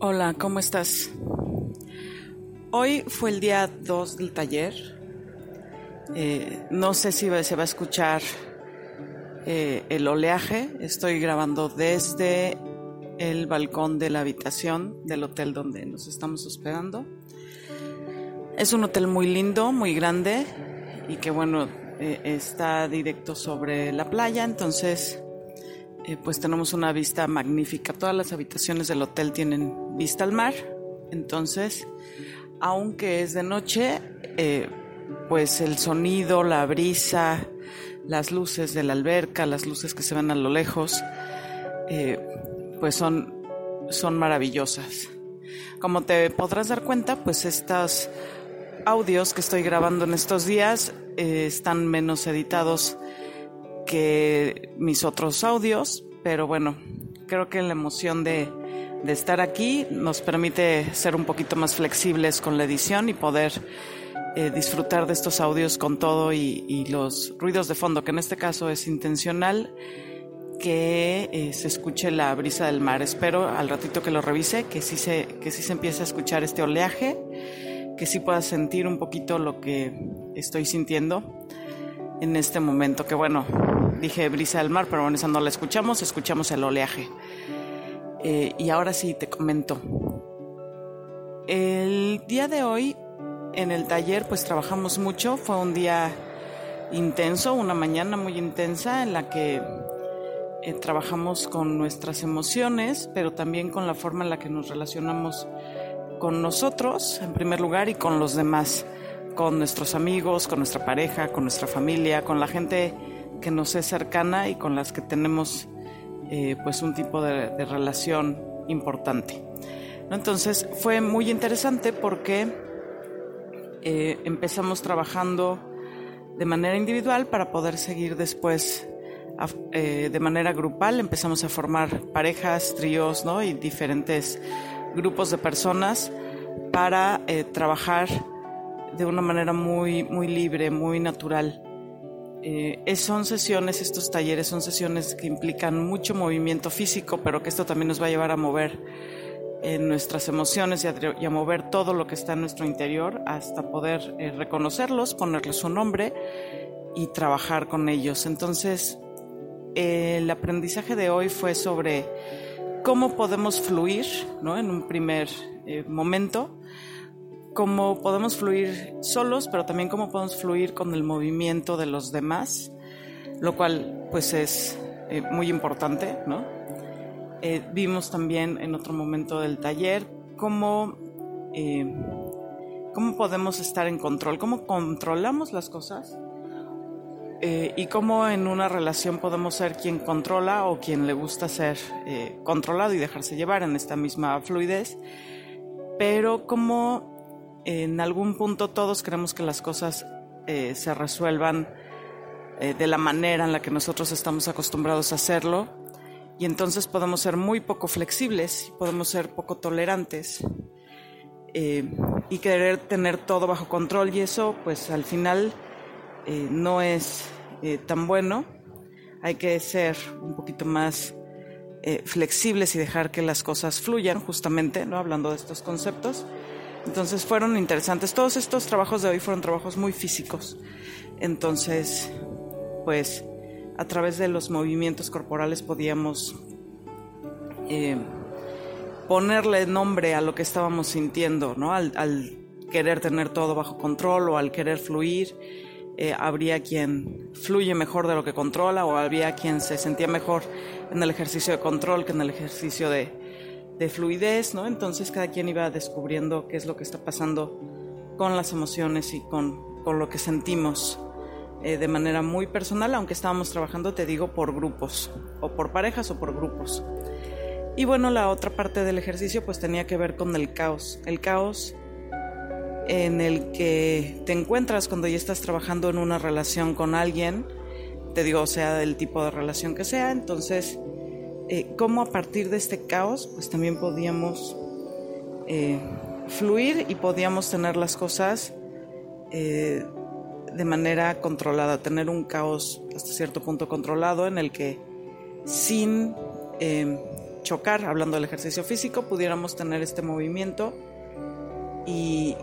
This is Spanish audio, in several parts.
Hola, ¿cómo estás? Hoy fue el día 2 del taller. Eh, no sé si se va a escuchar eh, el oleaje. Estoy grabando desde el balcón de la habitación del hotel donde nos estamos hospedando. Es un hotel muy lindo, muy grande y que bueno, eh, está directo sobre la playa, entonces eh, pues tenemos una vista magnífica. Todas las habitaciones del hotel tienen vista al mar, entonces, aunque es de noche, eh, pues el sonido, la brisa, las luces de la alberca, las luces que se ven a lo lejos, eh, pues son, son maravillosas. Como te podrás dar cuenta, pues estos audios que estoy grabando en estos días están menos editados que mis otros audios, pero bueno, creo que la emoción de, estar aquí nos permite ser un poquito más flexibles con la edición y poder eh, disfrutar de estos audios con todo y, los ruidos de fondo, que en este caso es intencional que eh, se escuche la brisa del mar. Espero al ratito que lo revise, que sí se, que sí se empiece a escuchar este oleaje, que sí pueda sentir un poquito lo que estoy sintiendo en este momento, que bueno, dije brisa del mar, pero bueno, esa no la escuchamos, escuchamos el oleaje. Eh, y ahora sí te comento. El día de hoy en el taller pues trabajamos mucho, fue un día intenso, una mañana muy intensa en la que eh, trabajamos con nuestras emociones, pero también con la forma en la que nos relacionamos con nosotros en primer lugar y con los demás con nuestros amigos, con nuestra pareja, con nuestra familia, con la gente que nos es cercana y con las que tenemos eh, pues un tipo de, relación importante. Entonces fue muy interesante porque eh, empezamos trabajando de manera individual para poder seguir después eh, de manera grupal. Empezamos a formar parejas, tríos ¿no? y diferentes grupos de personas para trabajar de una manera muy, muy libre, muy natural. Eh, son sesiones, estos talleres son sesiones que implican mucho movimiento físico, pero que esto también nos va a llevar a mover eh, nuestras emociones y a, mover todo lo que está en nuestro interior hasta poder eh, reconocerlos, ponerles su nombre y trabajar con ellos. Entonces, el aprendizaje de hoy fue sobre cómo podemos fluir ¿no? en un primer momento cómo podemos fluir solos, pero también cómo podemos fluir con el movimiento de los demás, lo cual pues es eh, muy importante, ¿no? Eh, vimos también en otro momento del taller cómo, eh, cómo podemos estar en control, cómo controlamos las cosas y cómo en una relación podemos ser quien controla o quien le gusta ser controlado y dejarse llevar en esta misma fluidez, pero cómo en algún punto todos queremos que las cosas eh, se resuelvan eh, de la manera en la que nosotros estamos acostumbrados a hacerlo y entonces podemos ser muy poco flexibles, podemos ser poco tolerantes eh, y querer tener todo bajo control y eso pues al final no es tan bueno. Hay que ser un poquito más flexibles y dejar que las cosas fluyan justamente, ¿no? hablando de estos conceptos. Entonces fueron interesantes. Todos estos trabajos de hoy fueron trabajos muy físicos. Entonces, pues a través de los movimientos corporales podíamos eh, ponerle nombre a lo que estábamos sintiendo, ¿no? Al, querer tener todo bajo control o al querer fluir. Eh, habría quien fluye mejor de lo que controla o habría quien se sentía mejor en el ejercicio de control que en el ejercicio de, de fluidez, ¿no? Entonces cada quien iba descubriendo qué es lo que está pasando con las emociones y con, lo que sentimos eh, de manera muy personal, aunque estábamos trabajando, te digo, por grupos, o por parejas o por grupos. Y bueno, la otra parte del ejercicio pues tenía que ver con el caos, el caos en el que te encuentras cuando ya estás trabajando en una relación con alguien, te digo, sea del tipo de relación que sea, entonces eh, cómo a partir de este caos, pues también podíamos eh, fluir y podíamos tener las cosas eh, de manera controlada, tener un caos hasta cierto punto controlado en el que sin chocar, hablando del ejercicio físico, pudiéramos tener este movimiento y,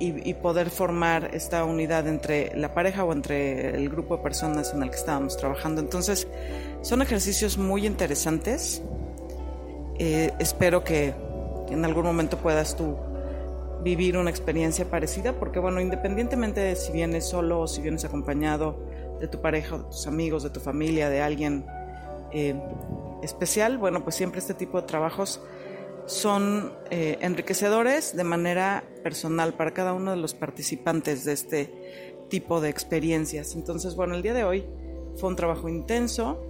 y, poder formar esta unidad entre la pareja o entre el grupo de personas en el que estábamos trabajando. Entonces, son ejercicios muy interesantes. Eh, espero que en algún momento puedas tú vivir una experiencia parecida, porque bueno, independientemente de si vienes solo o si vienes acompañado de tu pareja, de tus amigos, de tu familia, de alguien eh, especial, bueno, pues siempre este tipo de trabajos son eh, enriquecedores de manera personal para cada uno de los participantes de este tipo de experiencias. Entonces, bueno, el día de hoy fue un trabajo intenso,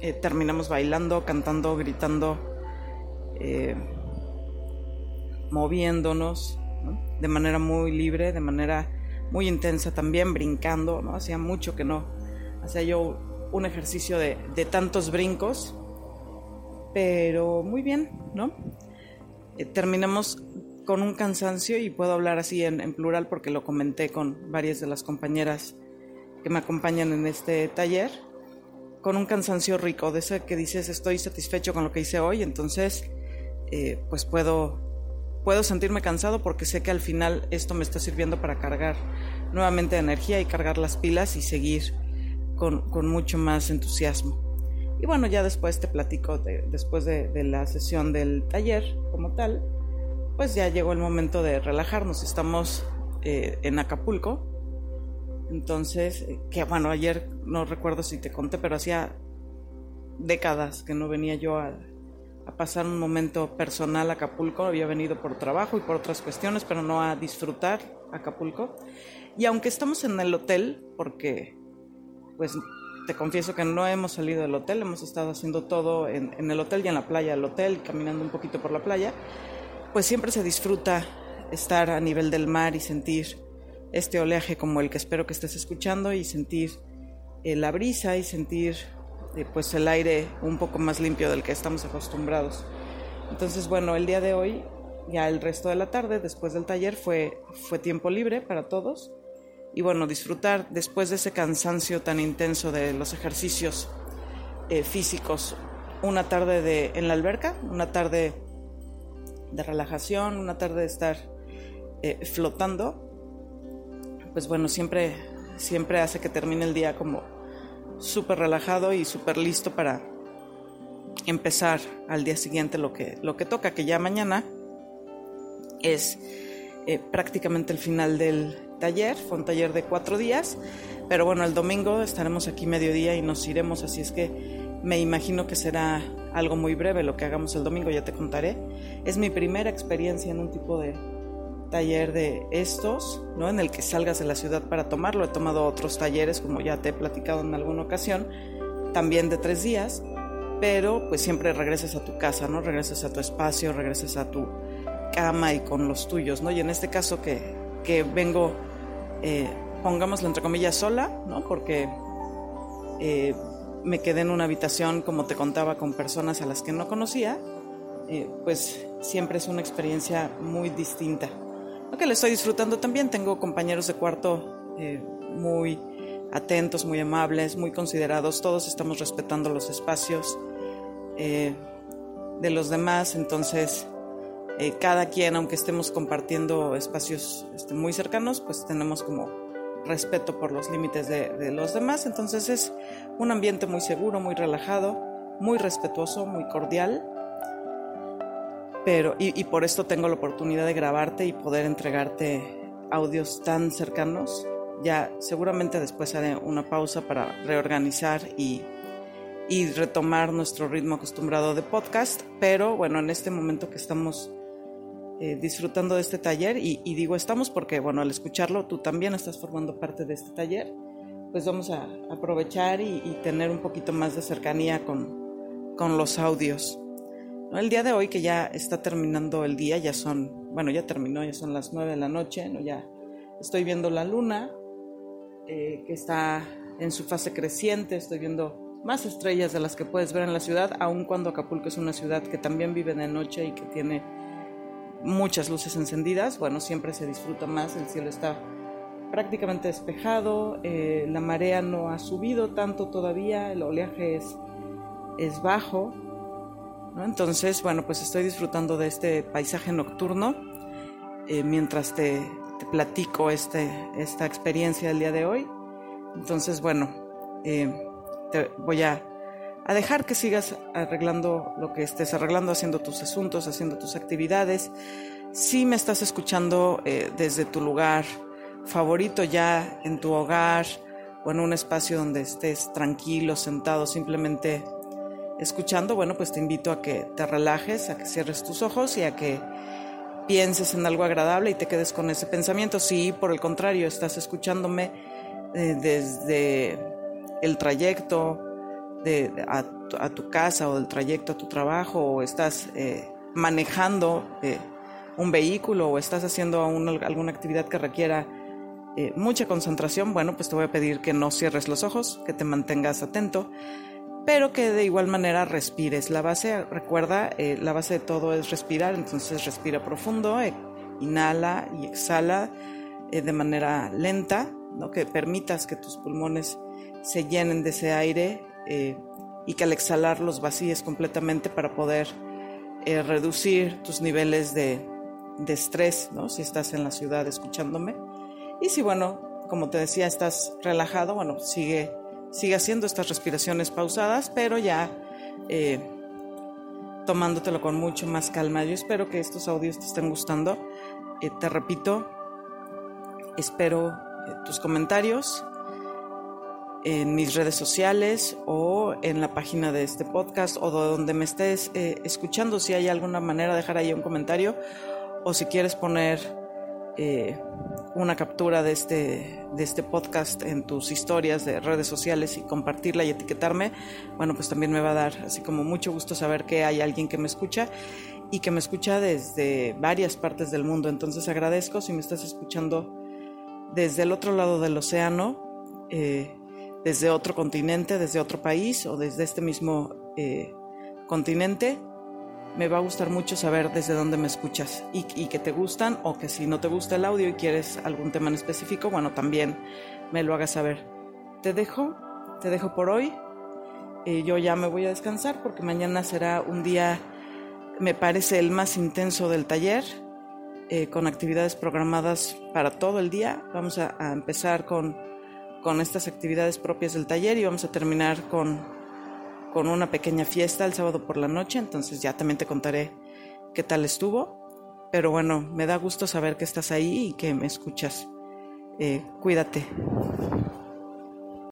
eh, terminamos bailando, cantando, gritando, moviéndonos, de manera muy libre, de manera muy intensa también, brincando, ¿no? Hacía mucho que no hacía yo un ejercicio de, tantos brincos, pero muy bien, ¿no? Eh, terminamos con un cansancio y puedo hablar así en, plural porque lo comenté con varias de las compañeras que me acompañan en este taller, con un cansancio rico, de ese que dices estoy satisfecho con lo que hice hoy, entonces eh, pues puedo puedo sentirme cansado porque sé que al final esto me está sirviendo para cargar nuevamente energía y cargar las pilas y seguir con, mucho más entusiasmo. Y bueno, ya después te platico, después de, la sesión del taller como tal, pues ya llegó el momento de relajarnos. Estamos eh, en Acapulco. Entonces, eh, que bueno, ayer no recuerdo si te conté, pero hacía décadas que no venía yo a, pasar un momento personal a Acapulco. Había venido por trabajo y por otras cuestiones, pero no a disfrutar Acapulco. Y aunque estamos en el hotel, porque pues te confieso que no hemos salido del hotel, hemos estado haciendo todo en, el hotel y en la playa del hotel, caminando un poquito por la playa, pues siempre se disfruta estar a nivel del mar y sentir este oleaje como el que espero que estés escuchando y sentir eh, la brisa y sentir pues el aire un poco más limpio del que estamos acostumbrados. Entonces, bueno, el día de hoy, ya el resto de la tarde, después del taller, fue, fue tiempo libre para todos. Y bueno, disfrutar después de ese cansancio tan intenso de los ejercicios eh, físicos, una tarde de, en la alberca, una tarde de relajación, una tarde de estar eh, flotando, pues bueno, siempre, siempre hace que termine el día como súper relajado y súper listo para empezar al día siguiente lo que, lo que toca, que ya mañana es eh, prácticamente el final del taller, fue un taller de cuatro días, pero bueno, el domingo estaremos aquí mediodía y nos iremos, así es que me imagino que será algo muy breve lo que hagamos el domingo, ya te contaré. Es mi primera experiencia en un tipo de, taller de estos, ¿no? En el que salgas de la ciudad para tomarlo. He tomado otros talleres, como ya te he platicado en alguna ocasión, también de tres días, pero pues siempre regresas a tu casa, ¿no? Regresas a tu espacio, regresas a tu cama y con los tuyos, ¿no? Y en este caso que, que vengo, eh, pongámoslo entre comillas, sola, ¿no? Porque eh, me quedé en una habitación, como te contaba, con personas a las que no conocía, eh, pues siempre es una experiencia muy distinta que le estoy disfrutando también. Tengo compañeros de cuarto eh, muy atentos, muy amables, muy considerados. Todos estamos respetando los espacios de los demás. Entonces, eh, cada quien, aunque estemos compartiendo espacios este, muy cercanos, pues tenemos como respeto por los límites de, los demás. Entonces es un ambiente muy seguro, muy relajado, muy respetuoso, muy cordial pero y, por esto tengo la oportunidad de grabarte y poder entregarte audios tan cercanos. Ya seguramente después haré una pausa para reorganizar y, y retomar nuestro ritmo acostumbrado de podcast, pero bueno, en este momento que estamos eh, disfrutando de este taller, y, digo estamos porque bueno, al escucharlo tú también estás formando parte de este taller, pues vamos a aprovechar y, tener un poquito más de cercanía con, con los audios. El día de hoy que ya está terminando el día, ya son, bueno, ya terminó, ya son las nueve de la noche, ¿no? ya estoy viendo la luna eh, que está en su fase creciente, estoy viendo más estrellas de las que puedes ver en la ciudad, aun cuando Acapulco es una ciudad que también vive de noche y que tiene muchas luces encendidas, bueno, siempre se disfruta más, el cielo está prácticamente despejado, eh, la marea no ha subido tanto todavía, el oleaje es, es bajo, Entonces, bueno, pues estoy disfrutando de este paisaje nocturno eh, mientras te, platico este, esta experiencia del día de hoy. Entonces, bueno, eh, te voy a, dejar que sigas arreglando lo que estés arreglando, haciendo tus asuntos, haciendo tus actividades. Si me estás escuchando eh, desde tu lugar favorito ya en tu hogar o en un espacio donde estés tranquilo, sentado, simplemente escuchando, bueno, pues te invito a que te relajes, a que cierres tus ojos y a que pienses en algo agradable y te quedes con ese pensamiento. Si por el contrario estás escuchándome eh, desde el trayecto de, a, tu casa o del trayecto a tu trabajo o estás eh, manejando eh, un vehículo o estás haciendo alguna actividad que requiera mucha concentración, bueno, pues te voy a pedir que no cierres los ojos, que te mantengas atento pero que de igual manera respires. La base, recuerda, eh, la base de todo es respirar, entonces respira profundo, eh, inhala y exhala eh, de manera lenta, ¿no? que permitas que tus pulmones se llenen de ese aire y que al exhalar los vacíes completamente para poder reducir tus niveles de, de estrés, ¿no? si estás en la ciudad escuchándome. Y si, bueno, como te decía, estás relajado, bueno, sigue sigue haciendo estas respiraciones pausadas, pero ya eh, tomándotelo con mucho más calma. Yo espero que estos audios te estén gustando. Eh, te repito, espero eh, tus comentarios en mis redes sociales o en la página de este podcast o de donde me estés escuchando. Si hay alguna manera, dejar ahí un comentario o si quieres poner eh, una captura de este, de este podcast en tus historias de redes sociales y compartirla y etiquetarme, bueno, pues también me va a dar así como mucho gusto saber que hay alguien que me escucha y que me escucha desde varias partes del mundo. Entonces agradezco si me estás escuchando desde el otro lado del océano, eh, desde otro continente, desde otro país o desde este mismo eh, continente me va a gustar mucho saber desde dónde me escuchas y, que te gustan o que si no te gusta el audio y quieres algún tema en específico, bueno, también me lo hagas saber. Te dejo, te dejo por hoy. Eh, yo ya me voy a descansar porque mañana será un día, me parece, el más intenso del taller, eh, con actividades programadas para todo el día. Vamos a empezar con, con estas actividades propias del taller y vamos a terminar con con una pequeña fiesta el sábado por la noche, entonces ya también te contaré qué tal estuvo. Pero bueno, me da gusto saber que estás ahí y que me escuchas. Eh, cuídate.